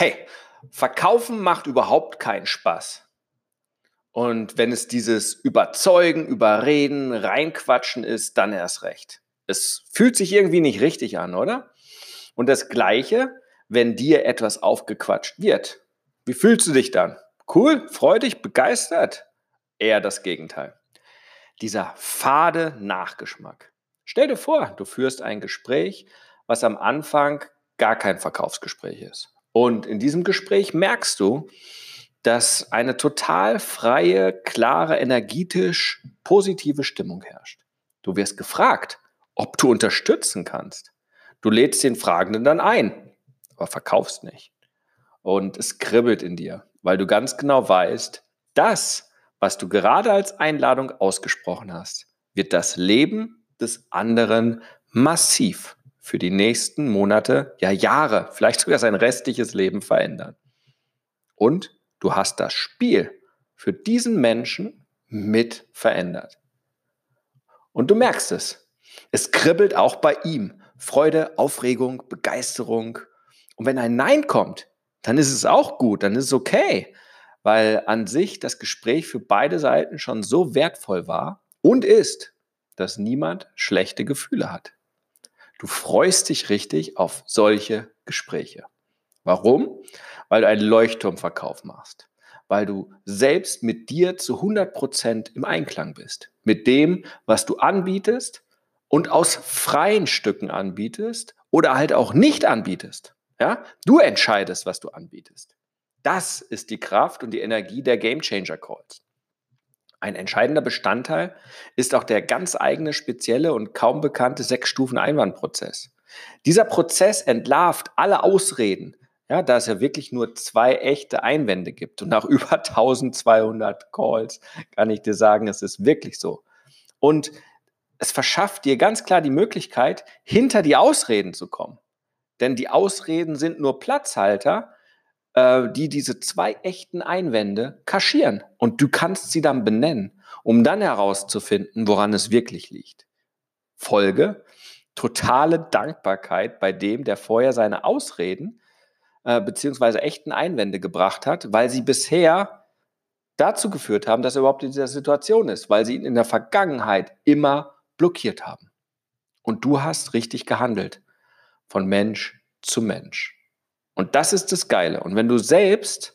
Hey, verkaufen macht überhaupt keinen Spaß. Und wenn es dieses Überzeugen, Überreden, Reinquatschen ist, dann erst recht. Es fühlt sich irgendwie nicht richtig an, oder? Und das Gleiche, wenn dir etwas aufgequatscht wird. Wie fühlst du dich dann? Cool, freudig, begeistert? Eher das Gegenteil. Dieser fade Nachgeschmack. Stell dir vor, du führst ein Gespräch, was am Anfang gar kein Verkaufsgespräch ist. Und in diesem Gespräch merkst du, dass eine total freie, klare, energetisch positive Stimmung herrscht. Du wirst gefragt, ob du unterstützen kannst. Du lädst den Fragenden dann ein, aber verkaufst nicht. Und es kribbelt in dir, weil du ganz genau weißt, das, was du gerade als Einladung ausgesprochen hast, wird das Leben des anderen massiv für die nächsten Monate, ja Jahre, vielleicht sogar sein restliches Leben verändern. Und du hast das Spiel für diesen Menschen mit verändert. Und du merkst es. Es kribbelt auch bei ihm. Freude, Aufregung, Begeisterung. Und wenn ein Nein kommt, dann ist es auch gut, dann ist es okay, weil an sich das Gespräch für beide Seiten schon so wertvoll war und ist, dass niemand schlechte Gefühle hat. Du freust dich richtig auf solche Gespräche. Warum? Weil du einen Leuchtturmverkauf machst. Weil du selbst mit dir zu 100 Prozent im Einklang bist. Mit dem, was du anbietest und aus freien Stücken anbietest oder halt auch nicht anbietest. Ja? Du entscheidest, was du anbietest. Das ist die Kraft und die Energie der Game Changer Calls. Ein entscheidender Bestandteil ist auch der ganz eigene, spezielle und kaum bekannte Sechs-Stufen-Einwandprozess. Dieser Prozess entlarvt alle Ausreden, ja, da es ja wirklich nur zwei echte Einwände gibt. Und nach über 1200 Calls kann ich dir sagen, es ist wirklich so. Und es verschafft dir ganz klar die Möglichkeit, hinter die Ausreden zu kommen. Denn die Ausreden sind nur Platzhalter, äh, die diese zwei echten Einwände kaschieren. Und du kannst sie dann benennen, um dann herauszufinden, woran es wirklich liegt. Folge, totale Dankbarkeit bei dem, der vorher seine Ausreden äh, beziehungsweise echten Einwände gebracht hat, weil sie bisher dazu geführt haben, dass er überhaupt in dieser Situation ist, weil sie ihn in der Vergangenheit immer blockiert haben. Und du hast richtig gehandelt, von Mensch zu Mensch. Und das ist das Geile. Und wenn du selbst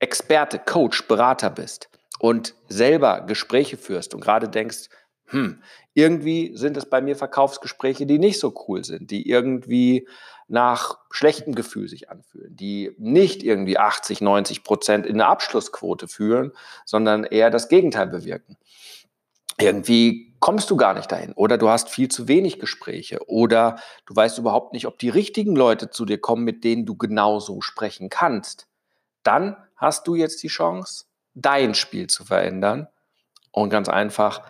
Experte, Coach, Berater bist und selber Gespräche führst und gerade denkst, hm, irgendwie sind es bei mir Verkaufsgespräche, die nicht so cool sind, die irgendwie nach schlechtem Gefühl sich anfühlen, die nicht irgendwie 80, 90 Prozent in eine Abschlussquote führen, sondern eher das Gegenteil bewirken. Irgendwie kommst du gar nicht dahin oder du hast viel zu wenig Gespräche oder du weißt überhaupt nicht, ob die richtigen Leute zu dir kommen, mit denen du genauso sprechen kannst, dann hast du jetzt die Chance, dein Spiel zu verändern und ganz einfach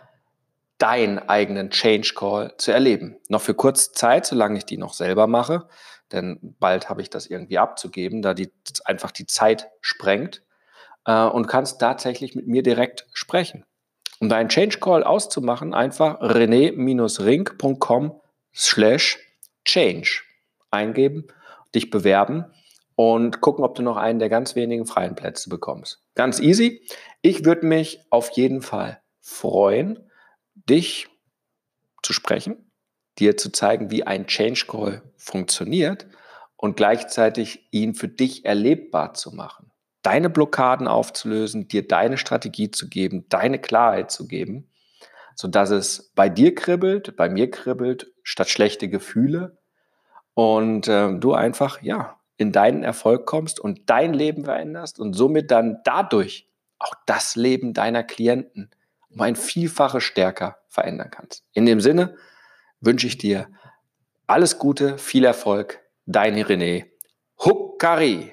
deinen eigenen Change Call zu erleben. Noch für kurze Zeit, solange ich die noch selber mache, denn bald habe ich das irgendwie abzugeben, da die einfach die Zeit sprengt äh, und kannst tatsächlich mit mir direkt sprechen. Um deinen Change Call auszumachen, einfach rené-ring.com slash change eingeben, dich bewerben und gucken, ob du noch einen der ganz wenigen freien Plätze bekommst. Ganz easy. Ich würde mich auf jeden Fall freuen, dich zu sprechen, dir zu zeigen, wie ein Change Call funktioniert und gleichzeitig ihn für dich erlebbar zu machen deine Blockaden aufzulösen, dir deine Strategie zu geben, deine Klarheit zu geben, sodass es bei dir kribbelt, bei mir kribbelt, statt schlechte Gefühle und äh, du einfach, ja, in deinen Erfolg kommst und dein Leben veränderst und somit dann dadurch auch das Leben deiner Klienten um ein Vielfaches stärker verändern kannst. In dem Sinne wünsche ich dir alles Gute, viel Erfolg, dein René. Huck Huckari.